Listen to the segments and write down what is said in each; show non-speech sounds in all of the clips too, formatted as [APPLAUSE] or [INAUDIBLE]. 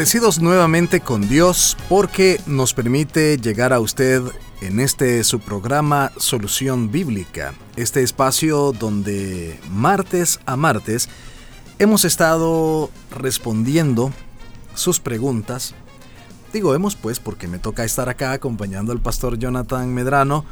Agradecidos nuevamente con Dios porque nos permite llegar a usted en este su programa Solución Bíblica, este espacio donde martes a martes hemos estado respondiendo sus preguntas. Digo hemos pues porque me toca estar acá acompañando al pastor Jonathan Medrano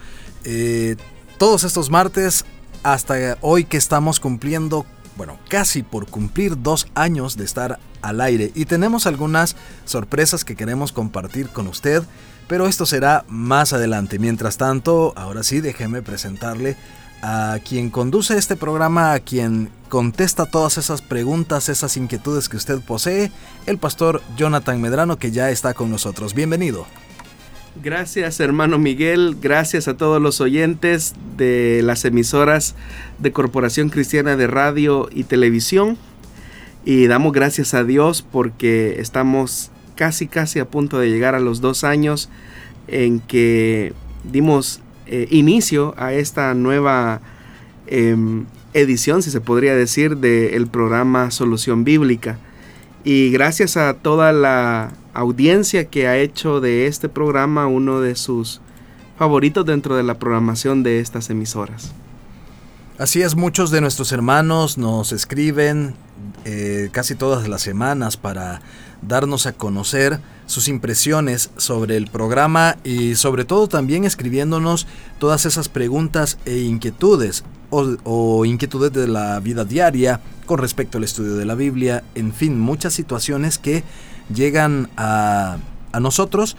eh, todos estos martes hasta hoy que estamos cumpliendo bueno, casi por cumplir dos años de estar al aire y tenemos algunas sorpresas que queremos compartir con usted, pero esto será más adelante. Mientras tanto, ahora sí, déjeme presentarle a quien conduce este programa, a quien contesta todas esas preguntas, esas inquietudes que usted posee, el pastor Jonathan Medrano, que ya está con nosotros. Bienvenido. Gracias hermano Miguel, gracias a todos los oyentes de las emisoras de Corporación Cristiana de Radio y Televisión. Y damos gracias a Dios porque estamos casi casi a punto de llegar a los dos años en que dimos eh, inicio a esta nueva em, edición, si se podría decir, del programa Solución Bíblica. Y gracias a toda la audiencia que ha hecho de este programa uno de sus favoritos dentro de la programación de estas emisoras. Así es, muchos de nuestros hermanos nos escriben eh, casi todas las semanas para darnos a conocer sus impresiones sobre el programa y sobre todo también escribiéndonos todas esas preguntas e inquietudes o, o, inquietudes de la vida diaria con respecto al estudio de la Biblia, en fin, muchas situaciones que llegan a, nosotros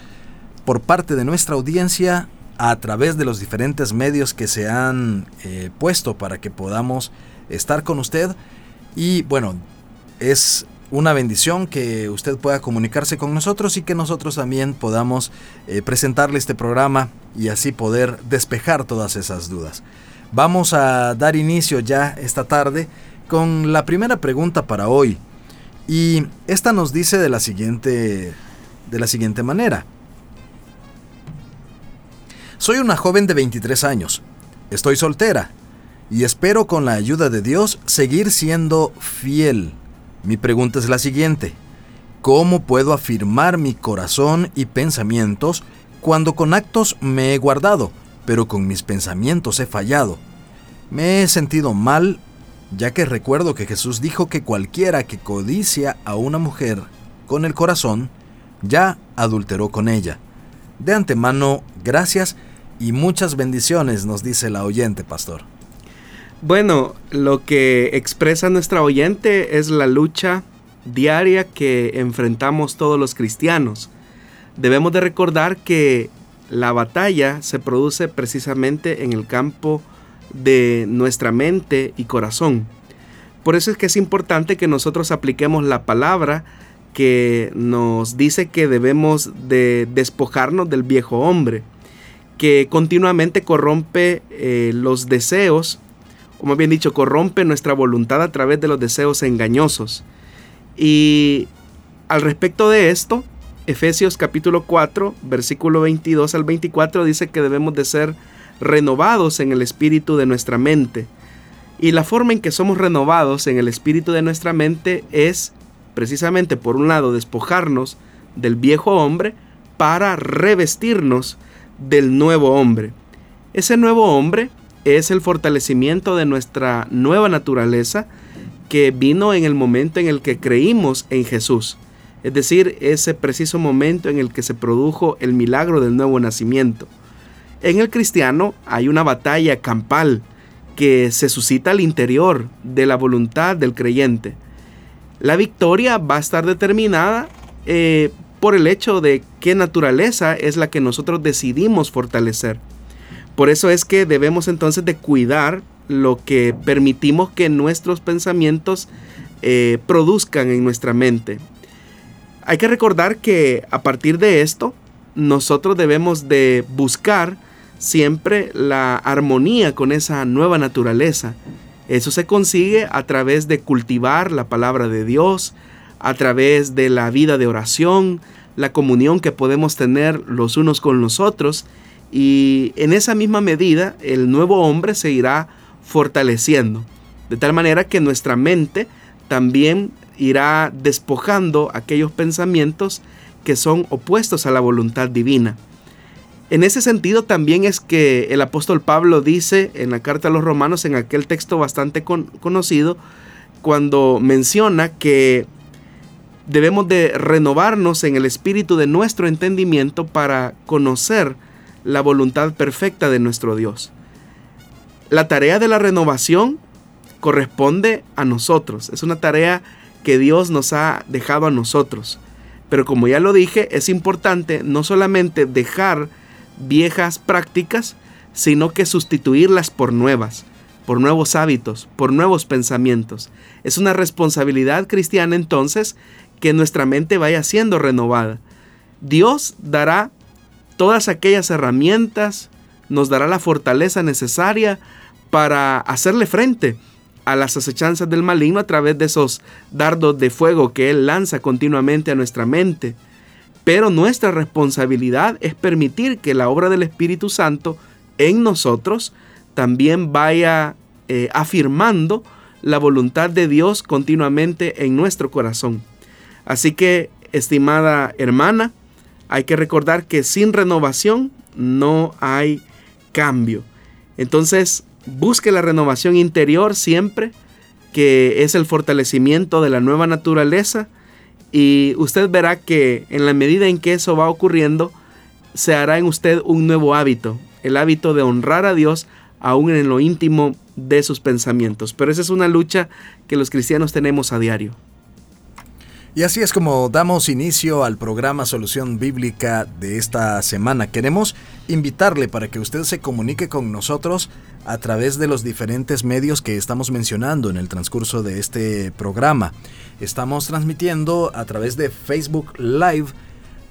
por parte de nuestra audiencia a través de los diferentes medios que se han eh, puesto para que podamos estar con usted. Y bueno, es una bendición que usted pueda comunicarse con nosotros y que nosotros también podamos eh, presentarle este programa y así poder despejar todas esas dudas. Vamos a dar inicio ya esta tarde con la primera pregunta para hoy. Y esta nos dice de la siguiente, de la siguiente manera. Soy una joven de 23 años. Estoy soltera y espero con la ayuda de Dios seguir siendo fiel. Mi pregunta es la siguiente. ¿Cómo puedo afirmar mi corazón y pensamientos cuando con actos me he guardado, pero con mis pensamientos he fallado? Me he sentido mal ya que recuerdo que Jesús dijo que cualquiera que codicia a una mujer con el corazón, ya adulteró con ella. De antemano, gracias y muchas bendiciones, nos dice la oyente, pastor. Bueno, lo que expresa nuestra oyente es la lucha diaria que enfrentamos todos los cristianos. Debemos de recordar que la batalla se produce precisamente en el campo de nuestra mente y corazón. Por eso es que es importante que nosotros apliquemos la palabra que nos dice que debemos de despojarnos del viejo hombre, que continuamente corrompe eh, los deseos, o más bien dicho, corrompe nuestra voluntad a través de los deseos engañosos. Y al respecto de esto, Efesios capítulo 4, versículo 22 al 24 dice que debemos de ser renovados en el espíritu de nuestra mente. Y la forma en que somos renovados en el espíritu de nuestra mente es precisamente, por un lado, despojarnos del viejo hombre para revestirnos del nuevo hombre. Ese nuevo hombre es el fortalecimiento de nuestra nueva naturaleza que vino en el momento en el que creímos en Jesús. Es decir, ese preciso momento en el que se produjo el milagro del nuevo nacimiento. En el cristiano hay una batalla campal que se suscita al interior de la voluntad del creyente. La victoria va a estar determinada eh, por el hecho de qué naturaleza es la que nosotros decidimos fortalecer. Por eso es que debemos entonces de cuidar lo que permitimos que nuestros pensamientos eh, produzcan en nuestra mente. Hay que recordar que a partir de esto, nosotros debemos de buscar siempre la armonía con esa nueva naturaleza. Eso se consigue a través de cultivar la palabra de Dios, a través de la vida de oración, la comunión que podemos tener los unos con los otros y en esa misma medida el nuevo hombre se irá fortaleciendo, de tal manera que nuestra mente también irá despojando aquellos pensamientos que son opuestos a la voluntad divina. En ese sentido también es que el apóstol Pablo dice en la carta a los romanos, en aquel texto bastante conocido, cuando menciona que debemos de renovarnos en el espíritu de nuestro entendimiento para conocer la voluntad perfecta de nuestro Dios. La tarea de la renovación corresponde a nosotros, es una tarea que Dios nos ha dejado a nosotros. Pero como ya lo dije, es importante no solamente dejar viejas prácticas, sino que sustituirlas por nuevas, por nuevos hábitos, por nuevos pensamientos. Es una responsabilidad cristiana entonces que nuestra mente vaya siendo renovada. Dios dará todas aquellas herramientas, nos dará la fortaleza necesaria para hacerle frente a las acechanzas del maligno a través de esos dardos de fuego que Él lanza continuamente a nuestra mente. Pero nuestra responsabilidad es permitir que la obra del Espíritu Santo en nosotros también vaya eh, afirmando la voluntad de Dios continuamente en nuestro corazón. Así que, estimada hermana, hay que recordar que sin renovación no hay cambio. Entonces, busque la renovación interior siempre, que es el fortalecimiento de la nueva naturaleza, y usted verá que en la medida en que eso va ocurriendo, se hará en usted un nuevo hábito, el hábito de honrar a Dios aún en lo íntimo de sus pensamientos. Pero esa es una lucha que los cristianos tenemos a diario. Y así es como damos inicio al programa Solución Bíblica de esta semana. Queremos invitarle para que usted se comunique con nosotros a través de los diferentes medios que estamos mencionando en el transcurso de este programa. Estamos transmitiendo a través de Facebook Live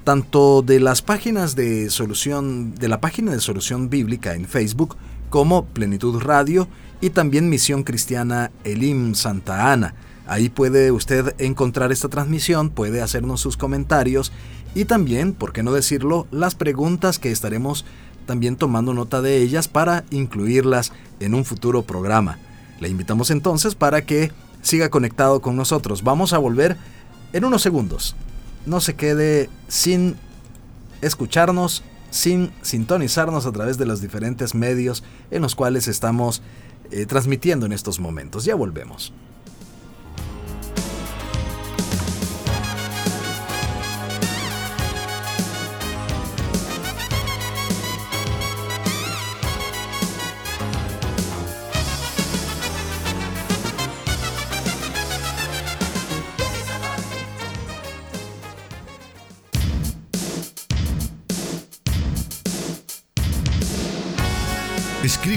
tanto de las páginas de solución de la página de Solución Bíblica en Facebook como Plenitud Radio y también Misión Cristiana Elim Santa Ana. Ahí puede usted encontrar esta transmisión, puede hacernos sus comentarios y también, por qué no decirlo, las preguntas que estaremos también tomando nota de ellas para incluirlas en un futuro programa. Le invitamos entonces para que siga conectado con nosotros. Vamos a volver en unos segundos. No se quede sin escucharnos, sin sintonizarnos a través de los diferentes medios en los cuales estamos eh, transmitiendo en estos momentos. Ya volvemos.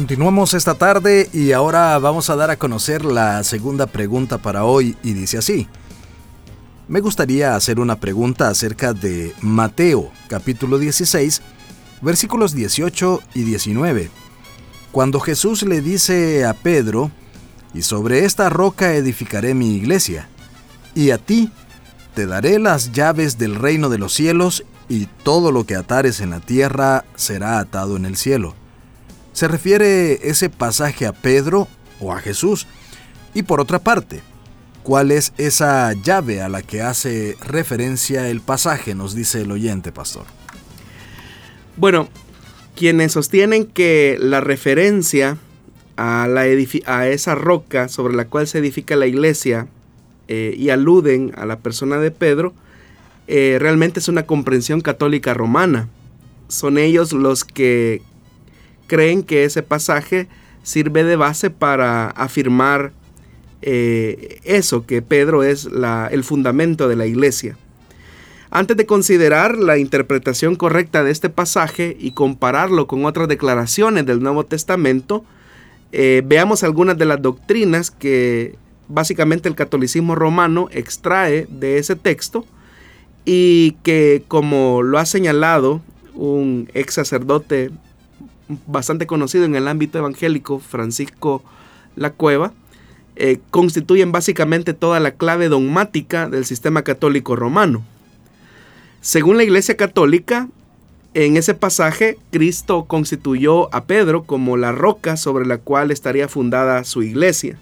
Continuamos esta tarde y ahora vamos a dar a conocer la segunda pregunta para hoy y dice así. Me gustaría hacer una pregunta acerca de Mateo capítulo 16 versículos 18 y 19. Cuando Jesús le dice a Pedro, y sobre esta roca edificaré mi iglesia, y a ti te daré las llaves del reino de los cielos, y todo lo que atares en la tierra será atado en el cielo. ¿Se refiere ese pasaje a Pedro o a Jesús? Y por otra parte, ¿cuál es esa llave a la que hace referencia el pasaje? Nos dice el oyente, pastor. Bueno, quienes sostienen que la referencia a, esa roca sobre la cual se edifica la iglesia eh, y aluden a la persona de Pedro, eh, realmente es una comprensión católica romana. Son ellos los que creen que ese pasaje sirve de base para afirmar eh, eso, que Pedro es el fundamento de la iglesia. Antes de considerar la interpretación correcta de este pasaje y compararlo con otras declaraciones del Nuevo Testamento, eh, veamos algunas de las doctrinas que básicamente el catolicismo romano extrae de ese texto y que como lo ha señalado un ex sacerdote bastante conocido en el ámbito evangélico, Francisco La Cueva, eh, constituyen básicamente toda la clave dogmática del sistema católico romano. Según la Iglesia Católica, en ese pasaje Cristo constituyó a Pedro como la roca sobre la cual estaría fundada su iglesia.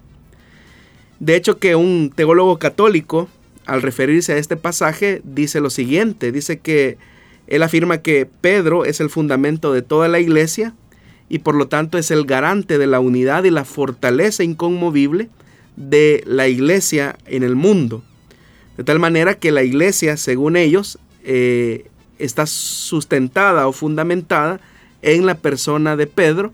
De hecho que un teólogo católico, al referirse a este pasaje, dice lo siguiente, dice que él afirma que Pedro es el fundamento de toda la iglesia y por lo tanto es el garante de la unidad y la fortaleza inconmovible de la iglesia en el mundo. De tal manera que la iglesia, según ellos, eh, está sustentada o fundamentada en la persona de Pedro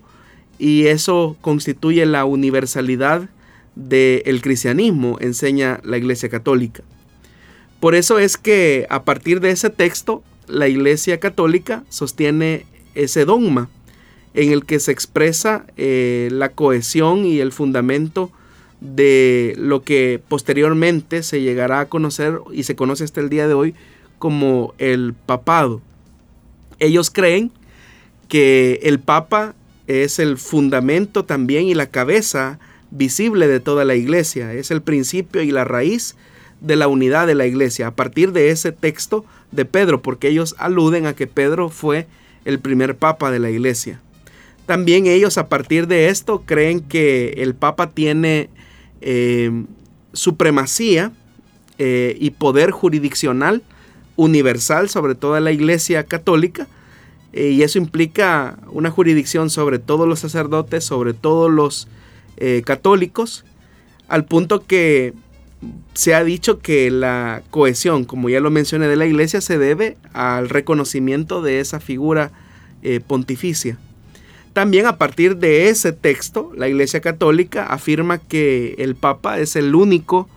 y eso constituye la universalidad del cristianismo, enseña la Iglesia Católica. Por eso es que a partir de ese texto, la Iglesia Católica sostiene ese dogma en el que se expresa eh, la cohesión y el fundamento de lo que posteriormente se llegará a conocer y se conoce hasta el día de hoy como el papado. Ellos creen que el papa es el fundamento también y la cabeza visible de toda la iglesia, es el principio y la raíz de la unidad de la iglesia, a partir de ese texto de Pedro, porque ellos aluden a que Pedro fue el primer papa de la iglesia. También ellos a partir de esto creen que el papa tiene eh, supremacía eh, y poder jurisdiccional universal sobre toda la iglesia católica eh, y eso implica una jurisdicción sobre todos los sacerdotes, sobre todos los católicos, al punto que se ha dicho que la cohesión, como ya lo mencioné, de la iglesia se debe al reconocimiento de esa figura pontificia. También a partir de ese texto, la Iglesia Católica afirma que el Papa es el único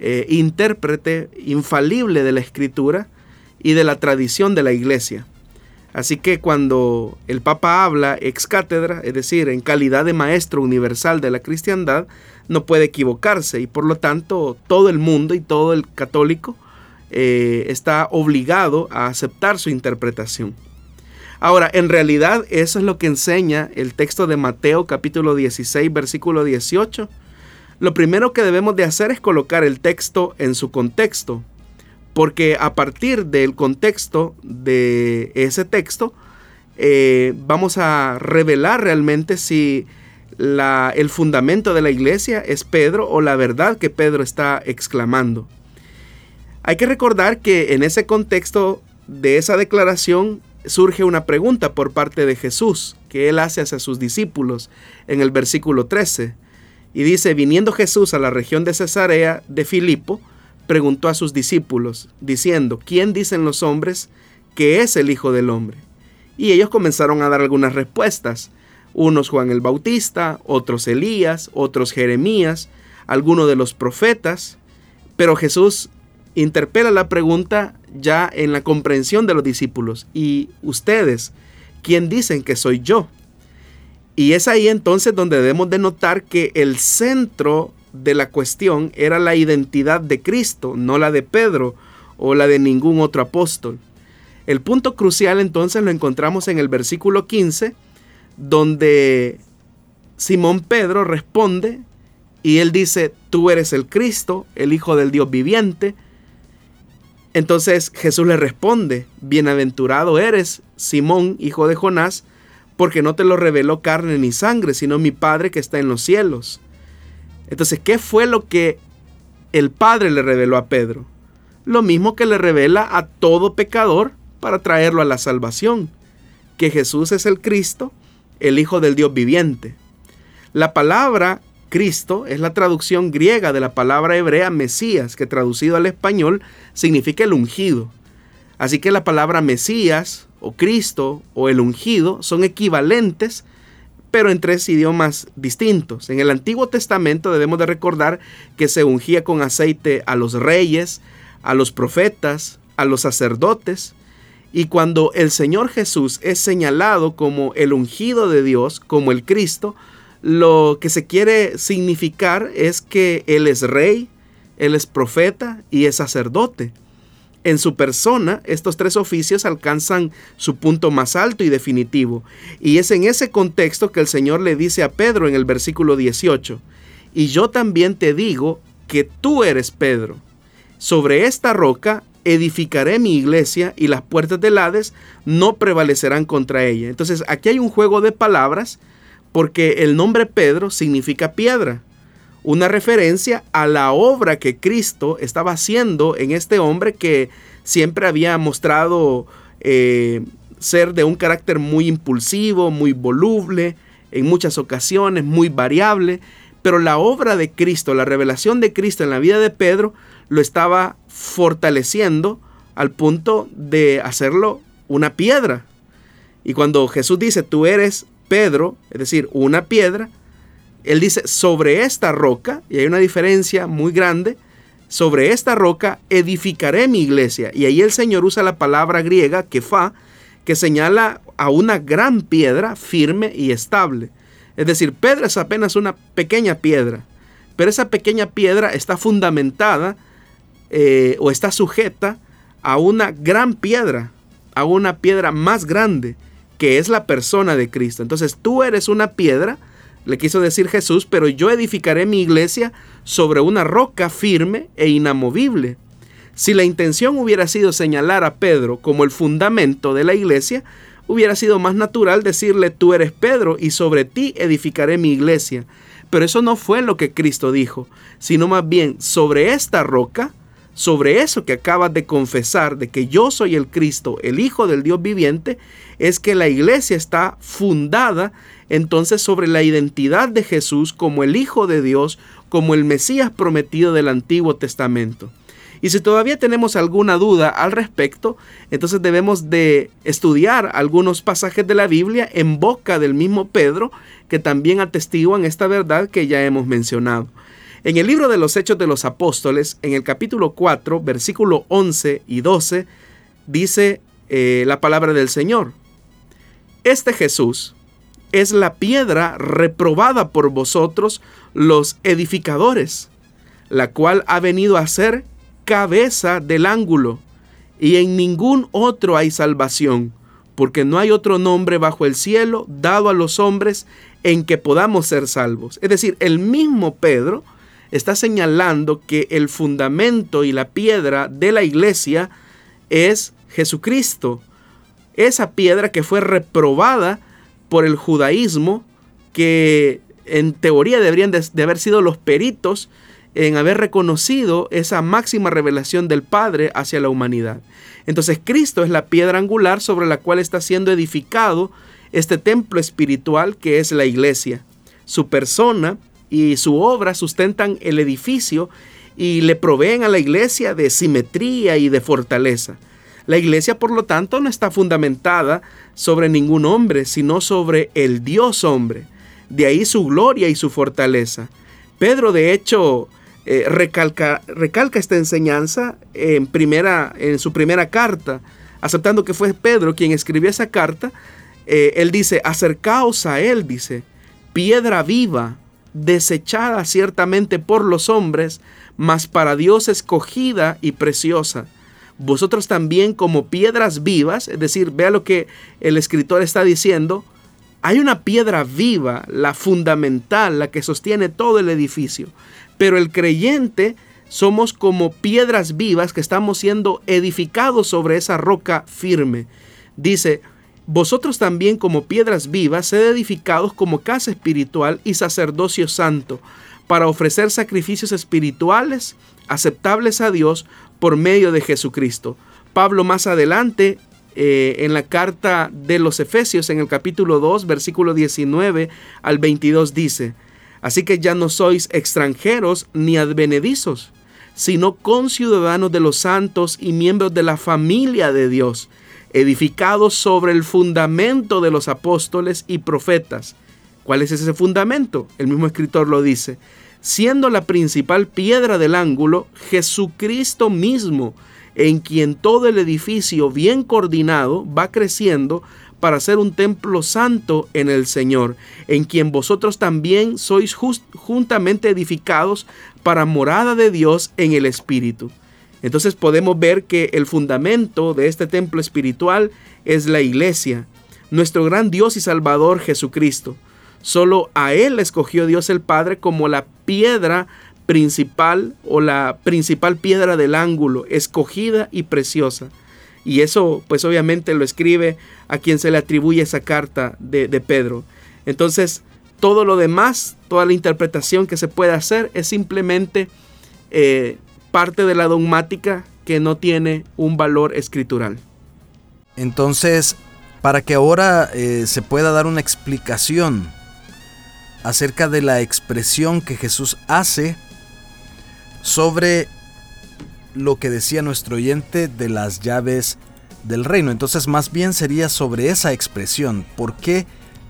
eh, intérprete infalible de la Escritura y de la tradición de la Iglesia. Así que cuando el Papa habla ex cátedra, es decir, en calidad de maestro universal de la cristiandad, no puede equivocarse y por lo tanto todo el mundo y todo el católico eh, está obligado a aceptar su interpretación. Ahora, en realidad eso es lo que enseña el texto de Mateo capítulo 16 versículo 18. Lo primero que debemos de hacer es colocar el texto en su contexto, porque a partir del contexto de ese texto eh, vamos a revelar realmente si la, el fundamento de la iglesia es Pedro o la verdad que Pedro está exclamando. Hay que recordar que en ese contexto de esa declaración surge una pregunta por parte de Jesús que él hace hacia sus discípulos en el versículo 13. Y dice, viniendo Jesús a la región de Cesarea de Filipo, preguntó a sus discípulos, diciendo, ¿quién dicen los hombres que es el Hijo del Hombre? Y ellos comenzaron a dar algunas respuestas. Unos Juan el Bautista, otros Elías, otros Jeremías, algunos de los profetas. Pero Jesús interpela la pregunta ya en la comprensión de los discípulos. ¿Y ustedes, quién dicen que soy yo? Y es ahí entonces donde debemos de notar que el centro de la cuestión era la identidad de Cristo, no la de Pedro o la de ningún otro apóstol. El punto crucial entonces lo encontramos en el versículo 15, donde Simón Pedro responde y él dice, tú eres el Cristo, el Hijo del Dios viviente, Entonces Jesús le responde, bienaventurado eres, Simón, hijo de Jonás, porque no te lo reveló carne ni sangre, sino mi Padre que está en los cielos. Entonces, ¿qué fue lo que el Padre le reveló a Pedro? Lo mismo que le revela a todo pecador para traerlo a la salvación, que Jesús es el Cristo, el Hijo del Dios viviente. La palabra Cristo es la traducción griega de la palabra hebrea Mesías, que traducido al español significa el ungido. Así que la palabra Mesías o Cristo o el ungido son equivalentes, pero en tres idiomas distintos. En el Antiguo Testamento debemos de recordar que se ungía con aceite a los reyes, a los profetas, a los sacerdotes, y cuando el Señor Jesús es señalado como el ungido de Dios, como el Cristo, lo que se quiere significar es que Él es rey, Él es profeta y es sacerdote. En su persona, estos tres oficios alcanzan su punto más alto y definitivo. Y es en ese contexto que el Señor le dice a Pedro en el versículo 18, y yo también te digo que tú eres Pedro. Sobre esta roca edificaré mi iglesia y las puertas del Hades no prevalecerán contra ella. Entonces aquí hay un juego de palabras porque el nombre Pedro significa piedra, una referencia a la obra que Cristo estaba haciendo en este hombre que siempre había mostrado eh, ser de un carácter muy impulsivo, muy voluble, en muchas ocasiones muy variable, pero la obra de Cristo, la revelación de Cristo en la vida de Pedro, lo estaba fortaleciendo al punto de hacerlo una piedra. Y cuando Jesús dice, tú eres Pedro, es decir, una piedra, él dice, sobre esta roca, y hay una diferencia muy grande, sobre esta roca edificaré mi iglesia. Y ahí el Señor usa la palabra griega, kefa, que señala a una gran piedra firme y estable. Es decir, Pedro es apenas una pequeña piedra, pero esa pequeña piedra está fundamentada eh, o está sujeta a una gran piedra, a una piedra más grande que es la persona de Cristo. Entonces tú eres una piedra, le quiso decir Jesús, pero yo edificaré mi iglesia sobre una roca firme e inamovible. Si la intención hubiera sido señalar a Pedro como el fundamento de la iglesia, hubiera sido más natural decirle tú eres Pedro y sobre ti edificaré mi iglesia. Pero eso no fue lo que Cristo dijo, sino más bien sobre esta roca sobre eso que acabas de confesar, de que yo soy el Cristo, el Hijo del Dios viviente, es que la iglesia está fundada entonces sobre la identidad de Jesús como el Hijo de Dios, como el Mesías prometido del Antiguo Testamento. Y si todavía tenemos alguna duda al respecto, entonces debemos de estudiar algunos pasajes de la Biblia en boca del mismo Pedro, que también atestiguan esta verdad que ya hemos mencionado. En el libro de los Hechos de los Apóstoles, en el capítulo 4, versículo 11 y 12, dice eh, la palabra del Señor. Este Jesús es la piedra reprobada por vosotros los edificadores, la cual ha venido a ser cabeza del ángulo, y en ningún otro hay salvación, porque no hay otro nombre bajo el cielo dado a los hombres en que podamos ser salvos. Es decir, el mismo Pedro, está señalando que el fundamento y la piedra de la iglesia es Jesucristo. Esa piedra que fue reprobada por el judaísmo, que en teoría deberían de, haber sido los peritos en haber reconocido esa máxima revelación del Padre hacia la humanidad. Entonces Cristo es la piedra angular sobre la cual está siendo edificado este templo espiritual que es la iglesia. Su persona y su obra sustentan el edificio y le proveen a la iglesia de simetría y de fortaleza. La iglesia, por lo tanto, no está fundamentada sobre ningún hombre, sino sobre el Dios hombre. De ahí su gloria y su fortaleza. Pedro, de hecho, eh, recalca, recalca, esta enseñanza en, primera, en su primera carta, aceptando que fue Pedro quien escribió esa carta. Eh, él dice, acercaos a él, dice, piedra viva, desechada ciertamente por los hombres, mas para Dios escogida y preciosa. Vosotros también como piedras vivas, es decir, vea lo que el escritor está diciendo, hay una piedra viva, la fundamental, la que sostiene todo el edificio, pero el creyente somos como piedras vivas que estamos siendo edificados sobre esa roca firme. Dice, vosotros también como piedras vivas, sed edificados como casa espiritual y sacerdocio santo, para ofrecer sacrificios espirituales aceptables a Dios por medio de Jesucristo. Pablo más adelante eh, en la carta de los Efesios en el capítulo 2 versículo 19 al 22 dice, Así que ya no sois extranjeros ni advenedizos, sino conciudadanos de los santos y miembros de la familia de Dios, edificados sobre el fundamento de los apóstoles y profetas. ¿Cuál es ese fundamento? El mismo escritor lo dice. Siendo la principal piedra del ángulo Jesucristo mismo, en quien todo el edificio bien coordinado va creciendo para ser un templo santo en el Señor, en quien vosotros también sois juntamente edificados para morada de Dios en el Espíritu. Entonces podemos ver que el fundamento de este templo espiritual es la iglesia, nuestro gran Dios y Salvador Jesucristo. Solo a Él escogió Dios el Padre como la piedra principal o la principal piedra del ángulo, escogida y preciosa. Y eso pues obviamente lo escribe a quien se le atribuye esa carta de, Pedro. Entonces todo lo demás, toda la interpretación que se puede hacer es simplemente eh, parte de la dogmática que no tiene un valor escritural. Entonces, para que ahora eh, se pueda dar una explicación acerca de la expresión que Jesús hace sobre lo que decía nuestro oyente de las llaves del reino. Entonces más bien sería sobre esa expresión. ¿Por qué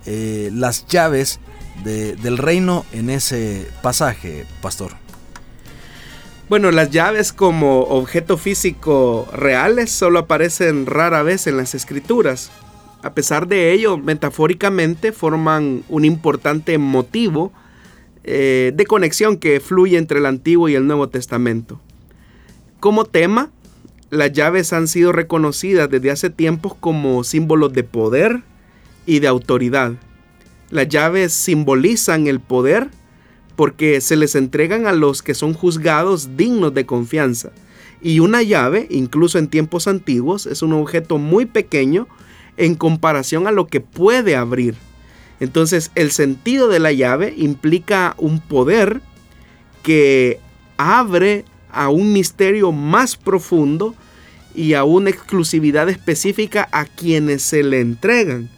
eh, las llaves del reino en ese pasaje, pastor? Bueno, las llaves como objeto físico reales solo aparecen rara vez en las escrituras. A pesar de ello, metafóricamente forman un importante motivo eh, de conexión que fluye entre el Antiguo y el Nuevo Testamento. Como tema, las llaves han sido reconocidas desde hace tiempos como símbolos de poder y de autoridad. Las llaves simbolizan el poder porque se les entregan a los que son juzgados dignos de confianza. Y una llave, incluso en tiempos antiguos, es un objeto muy pequeño en comparación a lo que puede abrir. Entonces el sentido de la llave implica un poder que abre a un misterio más profundo y a una exclusividad específica a quienes se le entregan.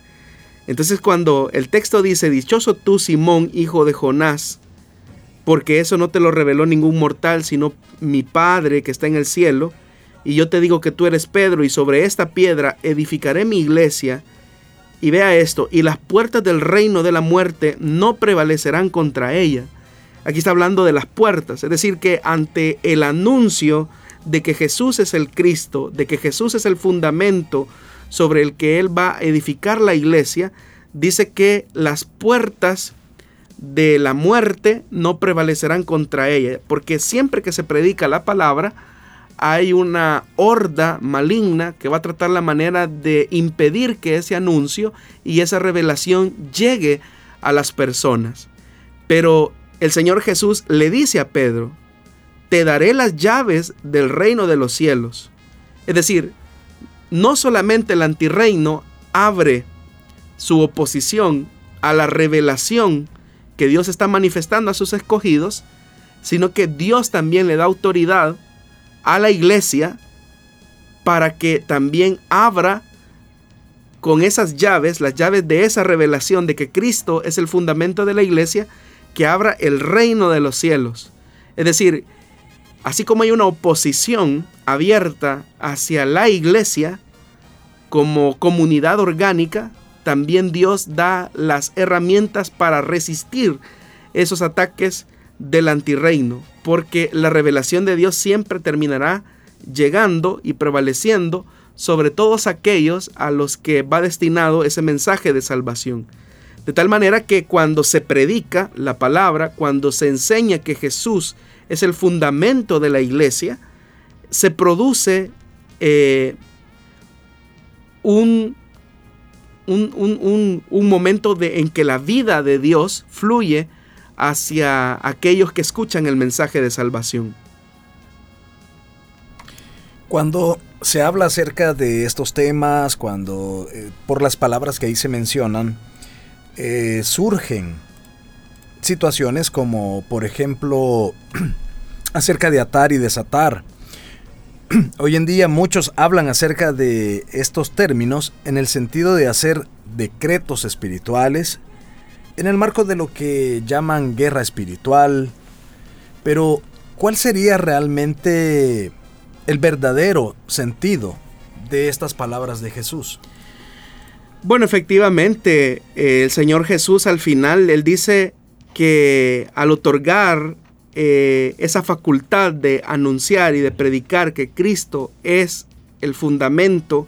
Entonces cuando el texto dice, dichoso tú Simón, hijo de Jonás, porque eso no te lo reveló ningún mortal, sino mi Padre que está en el cielo, y yo te digo que tú eres Pedro, y sobre esta piedra edificaré mi iglesia, y vea esto, y las puertas del reino de la muerte no prevalecerán contra ella. Aquí está hablando de las puertas, es decir, que ante el anuncio de que Jesús es el Cristo, de que Jesús es el fundamento sobre el que Él va a edificar la iglesia, dice que las puertas de la muerte no prevalecerán contra ella, porque siempre que se predica la palabra, hay una horda maligna que va a tratar la manera de impedir que ese anuncio y esa revelación llegue a las personas. Pero el Señor Jesús le dice a Pedro, te daré las llaves del reino de los cielos. Es decir, no solamente el antirreino abre su oposición a la revelación que Dios está manifestando a sus escogidos, sino que Dios también le da autoridad a la iglesia para que también abra con esas llaves, las llaves de esa revelación de que Cristo es el fundamento de la iglesia, que abra el reino de los cielos. Es decir, así como hay una oposición abierta hacia la iglesia como comunidad orgánica, también Dios da las herramientas para resistir esos ataques del antirreino, porque la revelación de Dios siempre terminará llegando y prevaleciendo sobre todos aquellos a los que va destinado ese mensaje de salvación. De tal manera que cuando se predica la palabra, cuando se enseña que Jesús es el fundamento de la iglesia, se produce eh, un, un, momento de, en que la vida de Dios fluye hacia aquellos que escuchan el mensaje de salvación. Cuando se habla acerca de estos temas, cuando eh, por las palabras que ahí se mencionan, eh, surgen situaciones como, por ejemplo, [CLEARS THROAT] acerca de atar y desatar. [CLEARS THROAT] Hoy en día muchos hablan acerca de estos términos en el sentido de hacer decretos espirituales, en el marco de lo que llaman guerra espiritual, pero ¿cuál sería realmente el verdadero sentido de estas palabras de Jesús? Bueno, efectivamente, el Señor Jesús al final, Él dice que al otorgar eh, esa facultad de anunciar y de predicar que Cristo es el fundamento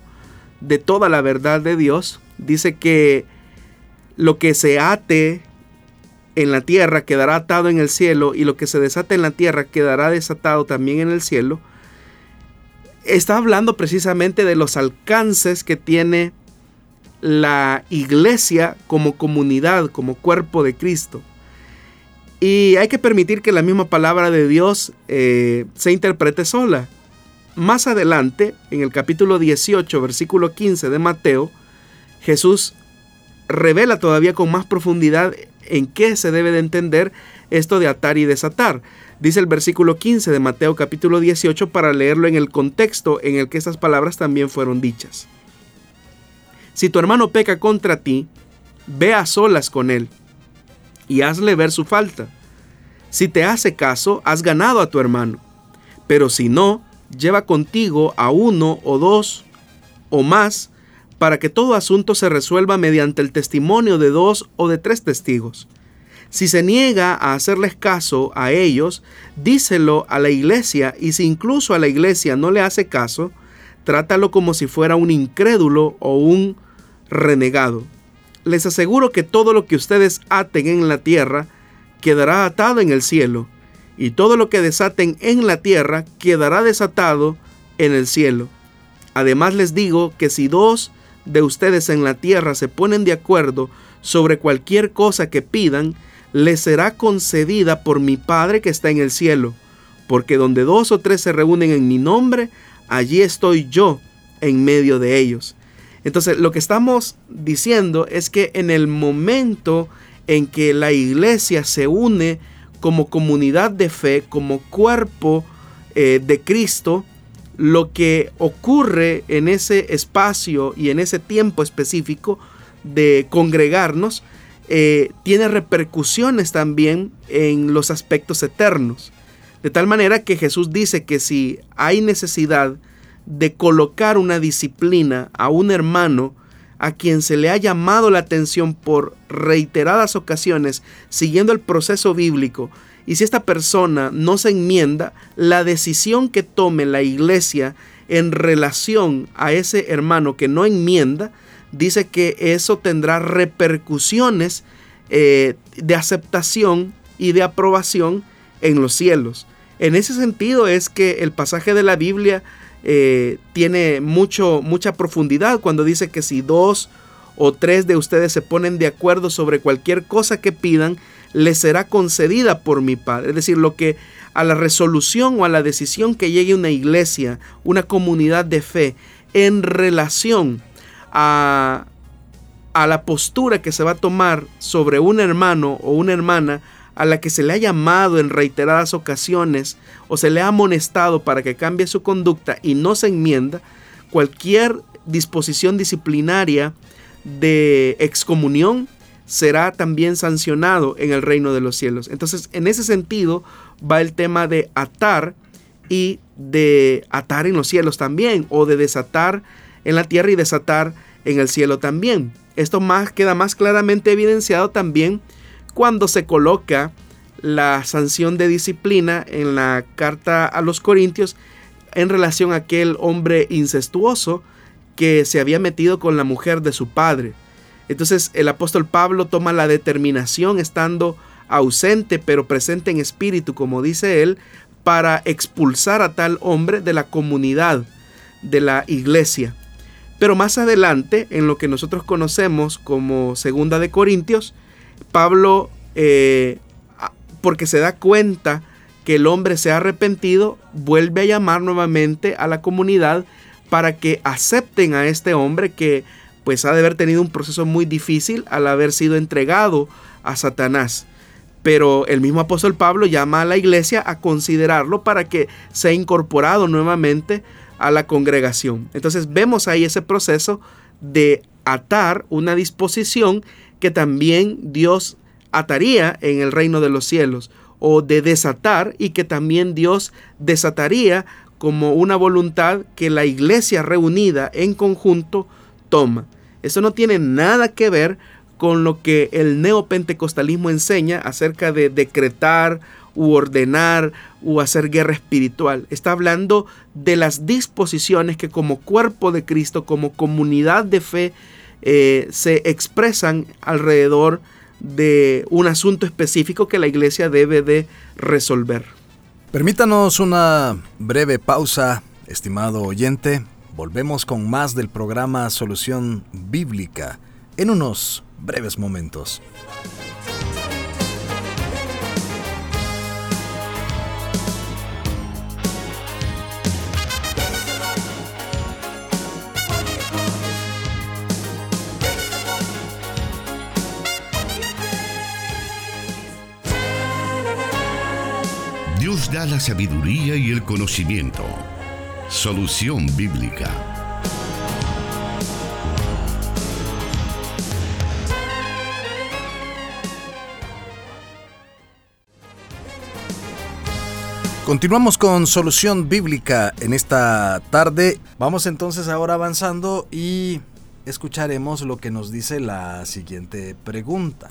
de toda la verdad de Dios, dice que lo que se ate en la tierra quedará atado en el cielo y lo que se desate en la tierra quedará desatado también en el cielo. Está hablando precisamente de los alcances que tiene la iglesia como comunidad, como cuerpo de Cristo. Y hay que permitir que la misma palabra de Dios eh, se interprete sola. Más adelante, en el capítulo 18, versículo 15 de Mateo, Jesús revela todavía con más profundidad en qué se debe de entender esto de atar y desatar. Dice el versículo 15 de Mateo capítulo 18 para leerlo en el contexto en el que estas palabras también fueron dichas. Si tu hermano peca contra ti, ve a solas con él y hazle ver su falta. Si te hace caso, has ganado a tu hermano. Pero si no, lleva contigo a uno o dos o más para que todo asunto se resuelva mediante el testimonio de dos o de tres testigos. Si se niega a hacerles caso a ellos, díselo a la iglesia y si incluso a la iglesia no le hace caso, trátalo como si fuera un incrédulo o un renegado. Les aseguro que todo lo que ustedes aten en la tierra quedará atado en el cielo, y todo lo que desaten en la tierra quedará desatado en el cielo. Además les digo que si dos de ustedes en la tierra se ponen de acuerdo sobre cualquier cosa que pidan, le será concedida por mi Padre que está en el cielo, porque donde dos o tres se reúnen en mi nombre, allí estoy yo en medio de ellos. Entonces, lo que estamos diciendo es que en el momento en que la iglesia se une como comunidad de fe, como cuerpo eh, de Cristo, lo que ocurre en ese espacio y en ese tiempo específico de congregarnos eh, tiene repercusiones también en los aspectos eternos. De tal manera que Jesús dice que si hay necesidad de colocar una disciplina a un hermano a quien se le ha llamado la atención por reiteradas ocasiones siguiendo el proceso bíblico, y si esta persona no se enmienda, la decisión que tome la iglesia en relación a ese hermano que no enmienda dice que eso tendrá repercusiones eh, de aceptación y de aprobación en los cielos. En ese sentido es que el pasaje de la Biblia eh, tiene mucho, mucha profundidad cuando dice que si dos o tres de ustedes se ponen de acuerdo sobre cualquier cosa que pidan, les será concedida por mi Padre. Es decir, lo que a la resolución o a la decisión que llegue una iglesia, una comunidad de fe, en relación a, la postura que se va a tomar sobre un hermano o una hermana a la que se le ha llamado en reiteradas ocasiones o se le ha amonestado para que cambie su conducta y no se enmienda, cualquier disposición disciplinaria de excomunión será también sancionado en el reino de los cielos. Entonces, en ese sentido va el tema de atar y de atar en los cielos también, o de desatar en la tierra y desatar en el cielo también. Esto más, queda más claramente evidenciado también cuando se coloca la sanción de disciplina en la carta a los Corintios en relación a aquel hombre incestuoso que se había metido con la mujer de su padre. Entonces el apóstol Pablo toma la determinación estando ausente pero presente en espíritu, como dice él, para expulsar a tal hombre de la comunidad de la iglesia. Pero más adelante, en lo que nosotros conocemos como Segunda de Corintios, Pablo, eh, porque se da cuenta que el hombre se ha arrepentido, vuelve a llamar nuevamente a la comunidad para que acepten a este hombre que pues ha de haber tenido un proceso muy difícil al haber sido entregado a Satanás. Pero el mismo apóstol Pablo llama a la iglesia a considerarlo para que sea incorporado nuevamente a la congregación. Entonces vemos ahí ese proceso de atar una disposición que también Dios ataría en el reino de los cielos o de desatar y que también Dios desataría como una voluntad que la iglesia reunida en conjunto toma. Eso no tiene nada que ver con lo que el neopentecostalismo enseña acerca de decretar u ordenar u hacer guerra espiritual. Está hablando de las disposiciones que como cuerpo de Cristo, como comunidad de fe, eh, se expresan alrededor de un asunto específico que la iglesia debe de resolver. Permítanos una breve pausa, estimado oyente. Volvemos con más del programa Solución Bíblica en unos breves momentos. Da la sabiduría y el conocimiento. Solución bíblica. Continuamos con Solución Bíblica en esta tarde. Vamos entonces ahora avanzando y escucharemos lo que nos dice la siguiente pregunta.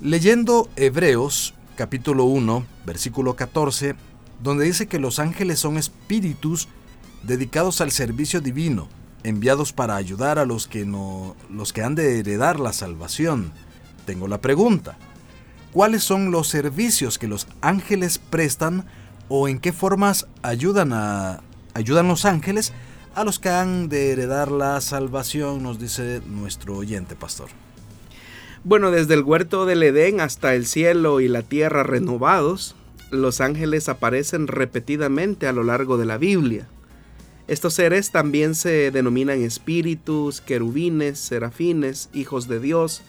Leyendo Hebreos capítulo 1, versículo 14, donde dice que los ángeles son espíritus dedicados al servicio divino, enviados para ayudar a los que no los que han de heredar la salvación. Tengo la pregunta: ¿Cuáles son los servicios que los ángeles prestan o en qué formas ayudan a ayudan los ángeles a los que han de heredar la salvación? Nos dice nuestro oyente pastor. Bueno, desde el huerto del Edén hasta el cielo y la tierra renovados, los ángeles aparecen repetidamente a lo largo de la Biblia. Estos seres también se denominan espíritus, querubines, serafines, hijos de Dios,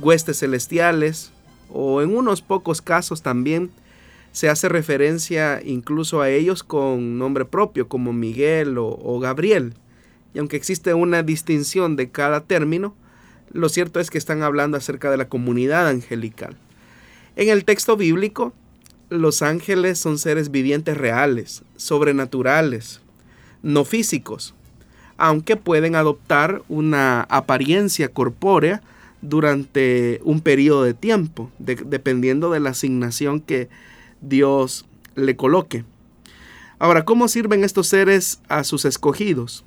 huestes celestiales, o en unos pocos casos también se hace referencia incluso a ellos con nombre propio, como Miguel o, o Gabriel. Y aunque existe una distinción de cada término, lo cierto es que están hablando acerca de la comunidad angelical. En el texto bíblico, los ángeles son seres vivientes reales, sobrenaturales, no físicos, aunque pueden adoptar una apariencia corpórea durante un periodo de tiempo, dependiendo de la asignación que Dios le coloque. Ahora, ¿cómo sirven estos seres a sus escogidos?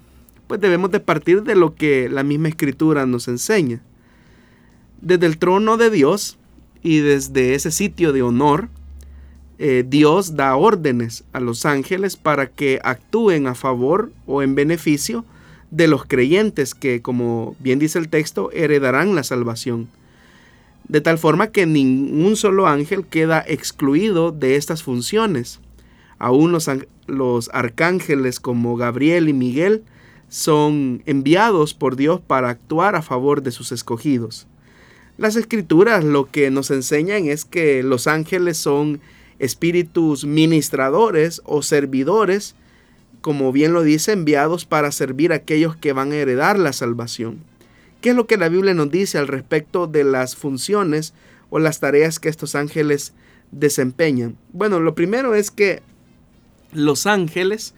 pues debemos de partir de lo que la misma escritura nos enseña. Desde el trono de Dios y desde ese sitio de honor, eh, Dios da órdenes a los ángeles para que actúen a favor o en beneficio de los creyentes que, como bien dice el texto, heredarán la salvación. De tal forma que ningún solo ángel queda excluido de estas funciones. Aún los, los arcángeles como Gabriel y Miguel son enviados por Dios para actuar a favor de sus escogidos. Las escrituras lo que nos enseñan es que los ángeles son espíritus ministradores o servidores, como bien lo dice, enviados para servir a aquellos que van a heredar la salvación. ¿Qué es lo que la Biblia nos dice al respecto de las funciones o las tareas que estos ángeles desempeñan? Bueno, lo primero es que los ángeles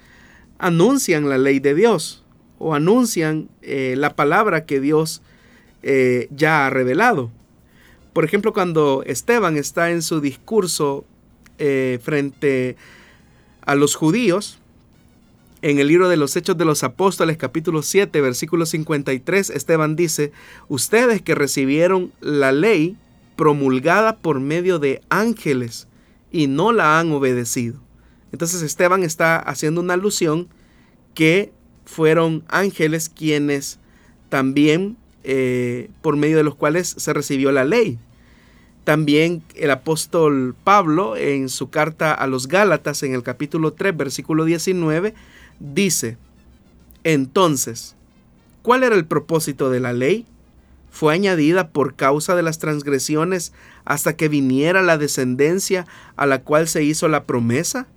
anuncian la ley de Dios o anuncian eh, la palabra que Dios eh, ya ha revelado. Por ejemplo, cuando Esteban está en su discurso eh, frente a los judíos, en el libro de los Hechos de los Apóstoles capítulo 7 versículo 53, Esteban dice, ustedes que recibieron la ley promulgada por medio de ángeles y no la han obedecido. Entonces Esteban está haciendo una alusión que fueron ángeles quienes también, eh, por medio de los cuales se recibió la ley. También el apóstol Pablo en su carta a los Gálatas en el capítulo 3 versículo 19 dice, entonces, ¿cuál era el propósito de la ley? Fue añadida por causa de las transgresiones hasta que viniera la descendencia a la cual se hizo la promesa.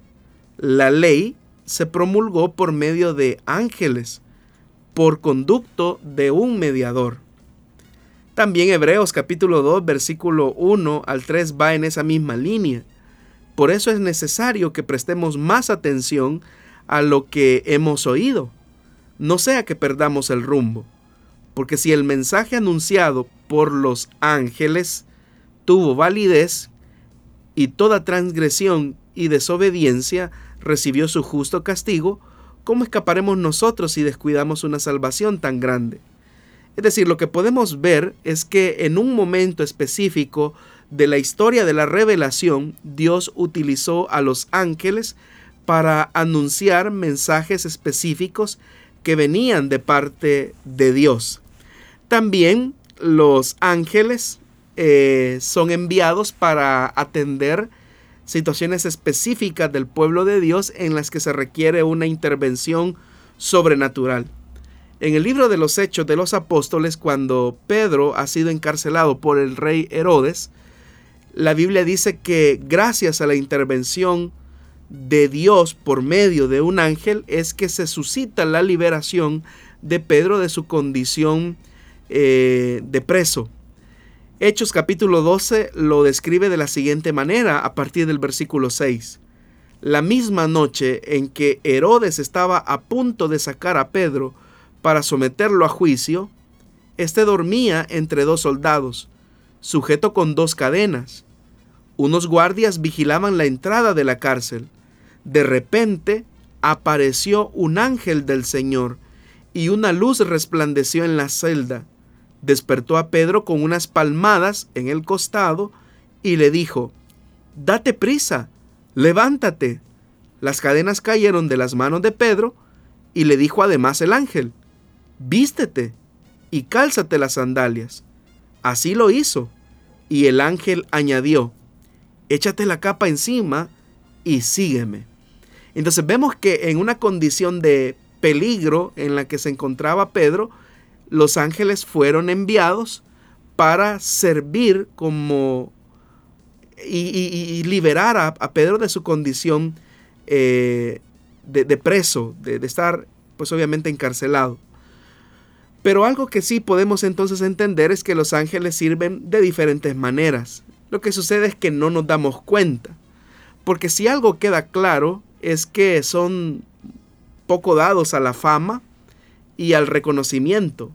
La ley se promulgó por medio de ángeles, por conducto de un mediador. También Hebreos capítulo 2 versículo 1 al 3 va en esa misma línea. Por eso es necesario que prestemos más atención a lo que hemos oído, no sea que perdamos el rumbo, porque si el mensaje anunciado por los ángeles tuvo validez y toda transgresión y desobediencia recibió su justo castigo, ¿cómo escaparemos nosotros si descuidamos una salvación tan grande? Es decir, lo que podemos ver es que en un momento específico de la historia de la revelación, Dios utilizó a los ángeles para anunciar mensajes específicos que venían de parte de Dios. También los ángeles eh, son enviados para atender situaciones específicas del pueblo de Dios en las que se requiere una intervención sobrenatural. En el libro de los Hechos de los Apóstoles, cuando Pedro ha sido encarcelado por el rey Herodes, la Biblia dice que gracias a la intervención de Dios por medio de un ángel es que se suscita la liberación de Pedro de su condición eh, de preso. Hechos capítulo 12 lo describe de la siguiente manera a partir del versículo 6. La misma noche en que Herodes estaba a punto de sacar a Pedro, para someterlo a juicio, éste dormía entre dos soldados, sujeto con dos cadenas. Unos guardias vigilaban la entrada de la cárcel. De repente apareció un ángel del Señor, y una luz resplandeció en la celda. Despertó a Pedro con unas palmadas en el costado y le dijo, Date prisa, levántate. Las cadenas cayeron de las manos de Pedro, y le dijo además el ángel, vístete y cálzate las sandalias. Así lo hizo. Y el ángel añadió, échate la capa encima y sígueme. Entonces vemos que en una condición de peligro en la que se encontraba Pedro, los ángeles fueron enviados para servir como y, liberar a, Pedro de su condición eh, de, preso, de, de estar pues obviamente encarcelado. Pero algo que sí podemos entonces entender es que los ángeles sirven de diferentes maneras. Lo que sucede es que no nos damos cuenta. Porque si algo queda claro es que son poco dados a la fama y al reconocimiento.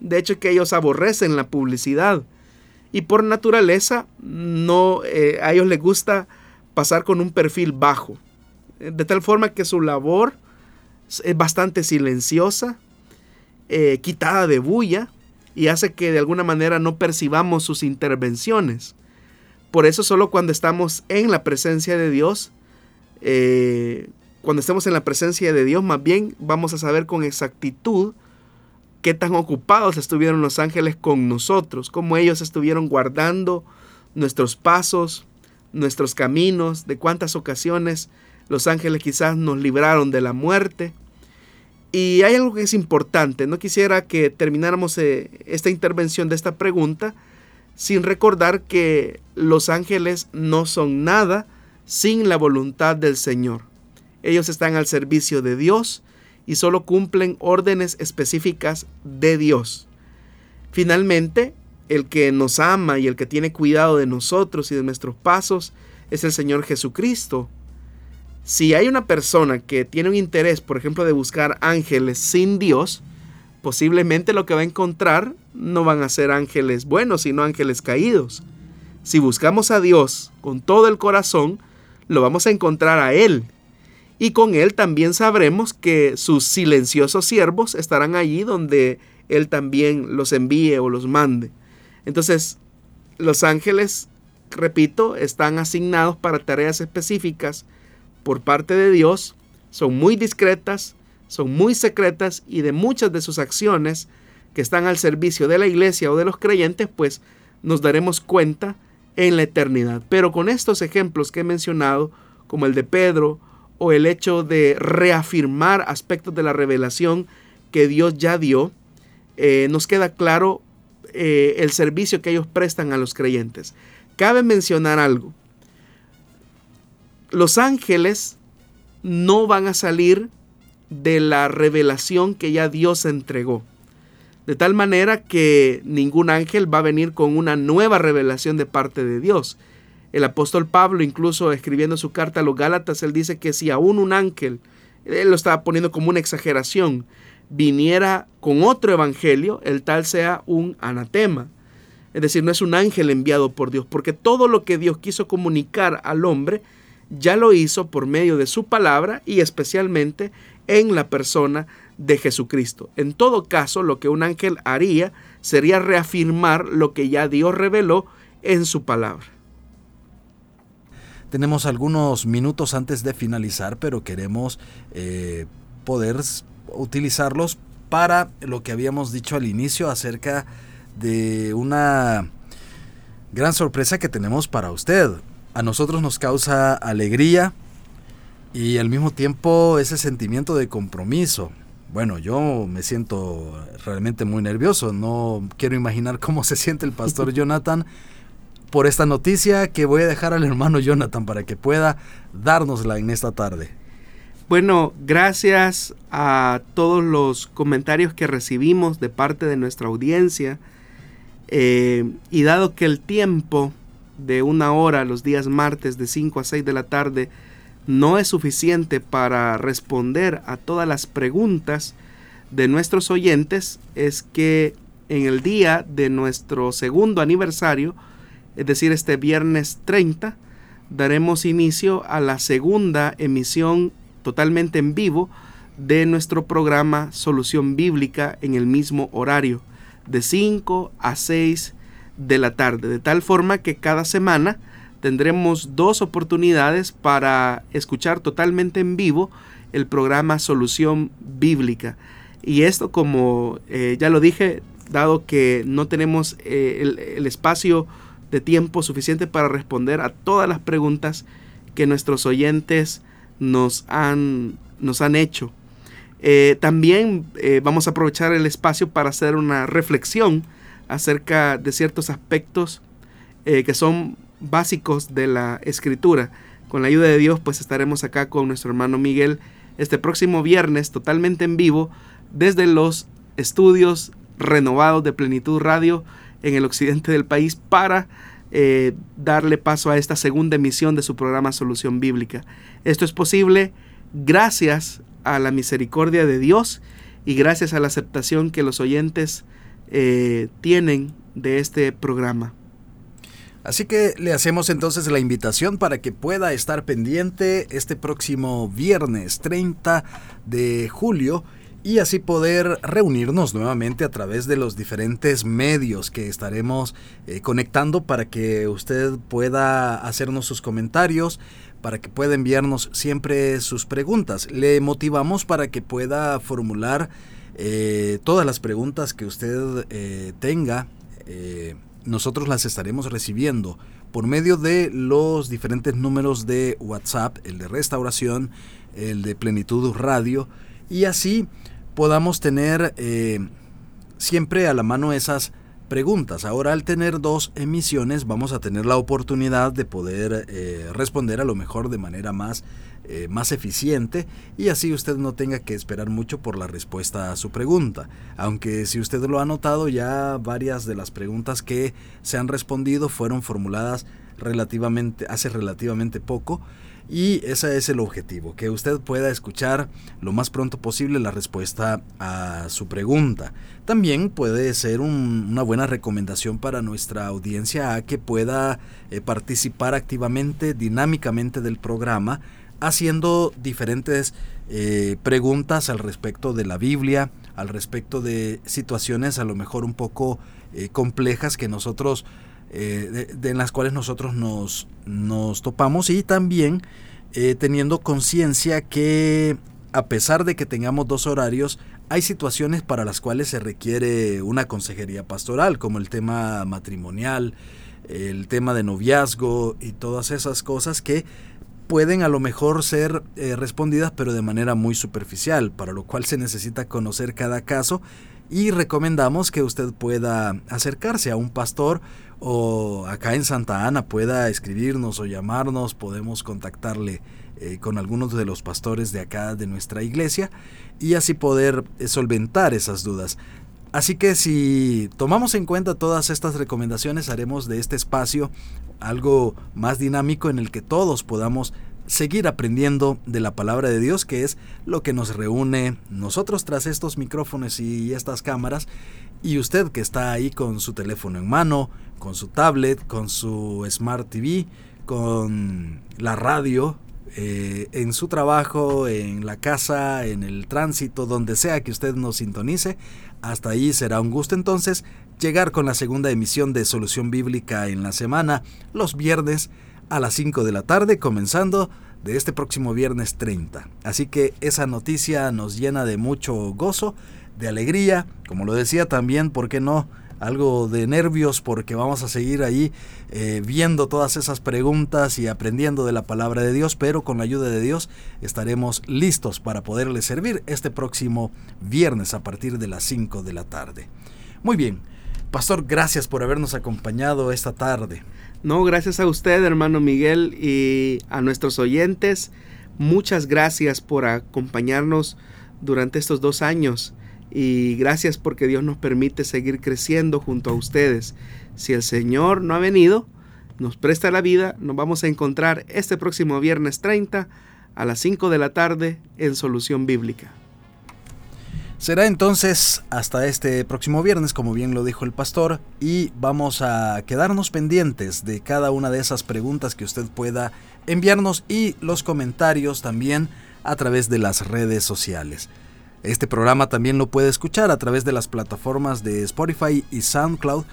De hecho que ellos aborrecen la publicidad. Y por naturaleza no eh, a ellos les gusta pasar con un perfil bajo. De tal forma que su labor es bastante silenciosa, eh, quitada de bulla y hace que de alguna manera no percibamos sus intervenciones. Por eso solo cuando estamos en la presencia de Dios, eh, cuando estemos en la presencia de Dios, más bien vamos a saber con exactitud qué tan ocupados estuvieron los ángeles con nosotros, cómo ellos estuvieron guardando nuestros pasos, nuestros caminos, de cuántas ocasiones los ángeles quizás nos libraron de la muerte y hay algo que es importante. No quisiera que termináramos eh, esta intervención de esta pregunta sin recordar que los ángeles no son nada sin la voluntad del Señor. Ellos están al servicio de Dios y solo cumplen órdenes específicas de Dios. Finalmente, el que nos ama y el que tiene cuidado de nosotros y de nuestros pasos es el Señor Jesucristo, si hay una persona que tiene un interés, por ejemplo, de buscar ángeles sin Dios, posiblemente lo que va a encontrar no van a ser ángeles buenos, sino ángeles caídos. Si buscamos a Dios con todo el corazón, lo vamos a encontrar a Él. Y con Él también sabremos que sus silenciosos siervos estarán allí donde Él también los envíe o los mande. Entonces, los ángeles, repito, están asignados para tareas específicas por parte de Dios son muy discretas, son muy secretas y de muchas de sus acciones que están al servicio de la iglesia o de los creyentes, pues nos daremos cuenta en la eternidad. Pero con estos ejemplos que he mencionado, como el de Pedro, o el hecho de reafirmar aspectos de la revelación que Dios ya dio, eh, nos queda claro eh, el servicio que ellos prestan a los creyentes. Cabe mencionar algo. Los ángeles no van a salir de la revelación que ya Dios entregó. De tal manera que ningún ángel va a venir con una nueva revelación de parte de Dios. El apóstol Pablo, incluso escribiendo su carta a los Gálatas, él dice que si aún un ángel, él lo estaba poniendo como una exageración, viniera con otro evangelio, el tal sea un anatema. Es decir, no es un ángel enviado por Dios, porque todo lo que Dios quiso comunicar al hombre, ya lo hizo por medio de su palabra y especialmente en la persona de Jesucristo. En todo caso, lo que un ángel haría sería reafirmar lo que ya Dios reveló en su palabra. Tenemos algunos minutos antes de finalizar, pero queremos eh, poder utilizarlos para lo que habíamos dicho al inicio acerca de una gran sorpresa que tenemos para usted. A nosotros nos causa alegría y al mismo tiempo ese sentimiento de compromiso. Bueno, yo me siento realmente muy nervioso, no quiero imaginar cómo se siente el pastor [LAUGHS] Jonathan por esta noticia que voy a dejar al hermano Jonathan para que pueda dárnosla en esta tarde. Bueno, gracias a todos los comentarios que recibimos de parte de nuestra audiencia. Eh, y dado que el tiempo de una hora los días martes de 5 a 6 de la tarde no es suficiente para responder a todas las preguntas de nuestros oyentes, es que en el día de nuestro segundo aniversario, es decir, este viernes 30, daremos inicio a la segunda emisión totalmente en vivo de nuestro programa Solución Bíblica en el mismo horario, de 5 a 6 de la tarde, de tal forma que cada semana tendremos dos oportunidades para escuchar totalmente en vivo el programa Solución Bíblica. Y esto, como eh, ya lo dije, dado que no tenemos eh, el, espacio de tiempo suficiente para responder a todas las preguntas que nuestros oyentes nos han, nos han hecho. Eh, también vamos a aprovechar el espacio para hacer una reflexión acerca de ciertos aspectos eh, que son básicos de la escritura. Con la ayuda de Dios, pues estaremos acá con nuestro hermano Miguel este próximo viernes totalmente en vivo desde los estudios renovados de Plenitud Radio en el occidente del país para eh, darle paso a esta segunda emisión de su programa Solución Bíblica. Esto es posible gracias a la misericordia de Dios y gracias a la aceptación que los oyentes eh, tienen de este programa. Así que le hacemos entonces la invitación para que pueda estar pendiente este próximo viernes 30 de julio y así poder reunirnos nuevamente a través de los diferentes medios que estaremos eh, conectando para que usted pueda hacernos sus comentarios, para que pueda enviarnos siempre sus preguntas. Le motivamos para que pueda formular eh, todas las preguntas que usted eh, tenga. nosotros las estaremos recibiendo por medio de los diferentes números de WhatsApp, el de restauración, el de plenitud radio, y así podamos tener eh, siempre a la mano esas preguntas. Ahora al tener dos emisiones vamos a tener la oportunidad de poder eh, responder a lo mejor de manera más, eh, más eficiente y así usted no tenga que esperar mucho por la respuesta a su pregunta. Aunque si usted lo ha notado ya varias de las preguntas que se han respondido fueron formuladas relativamente hace relativamente poco y ese es el objetivo, que usted pueda escuchar lo más pronto posible la respuesta a su pregunta. También puede ser una buena recomendación para nuestra audiencia a que pueda eh, participar activamente, dinámicamente del programa, haciendo diferentes eh, preguntas al respecto de la Biblia, al respecto de situaciones a lo mejor un poco eh, complejas que nosotros eh, en las cuales nosotros nos, nos topamos. Y también teniendo conciencia que a pesar de que tengamos dos horarios, hay situaciones para las cuales se requiere una consejería pastoral, como el tema matrimonial, el tema de noviazgo y todas esas cosas que pueden a lo mejor ser eh, respondidas pero de manera muy superficial, para lo cual se necesita conocer cada caso y recomendamos que usted pueda acercarse a un pastor o acá en Santa Ana pueda escribirnos o llamarnos, podemos contactarle eh, con algunos de los pastores de acá de nuestra iglesia y así poder eh, solventar esas dudas. Así que si tomamos en cuenta todas estas recomendaciones, haremos de este espacio algo más dinámico en el que todos podamos seguir aprendiendo de la palabra de Dios, que es lo que nos reúne nosotros tras estos micrófonos y estas cámaras, y usted que está ahí con su teléfono en mano, con su tablet, con su Smart TV, con la radio, eh, en su trabajo, en la casa, en el tránsito, donde sea que usted nos sintonice. Hasta ahí será un gusto entonces llegar con la segunda emisión de Solución Bíblica en la semana, los viernes a las 5 de la tarde, comenzando de este próximo viernes 30. Así que esa noticia nos llena de mucho gozo, de alegría, como lo decía también, ¿por qué no? Algo de nervios porque vamos a seguir ahí eh, viendo todas esas preguntas y aprendiendo de la palabra de Dios, pero con la ayuda de Dios estaremos listos para poderle servir este próximo viernes a partir de las 5 de la tarde. Muy bien, Pastor, gracias por habernos acompañado esta tarde. No, gracias a usted, hermano Miguel, y a nuestros oyentes. Muchas gracias por acompañarnos durante estos dos años y gracias porque Dios nos permite seguir creciendo junto a ustedes. Si el Señor no ha venido, nos presta la vida, nos vamos a encontrar este próximo viernes 30 a las 5 de la tarde en Solución Bíblica. Será entonces hasta este próximo viernes, como bien lo dijo el pastor, y vamos a quedarnos pendientes de cada una de esas preguntas que usted pueda enviarnos y los comentarios también a través de las redes sociales. Este programa también lo puede escuchar a través de las plataformas de Spotify y SoundCloud.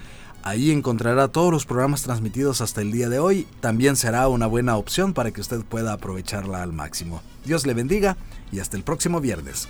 Ahí encontrará todos los programas transmitidos hasta el día de hoy. También será una buena opción para que usted pueda aprovecharla al máximo. Dios le bendiga y hasta el próximo viernes.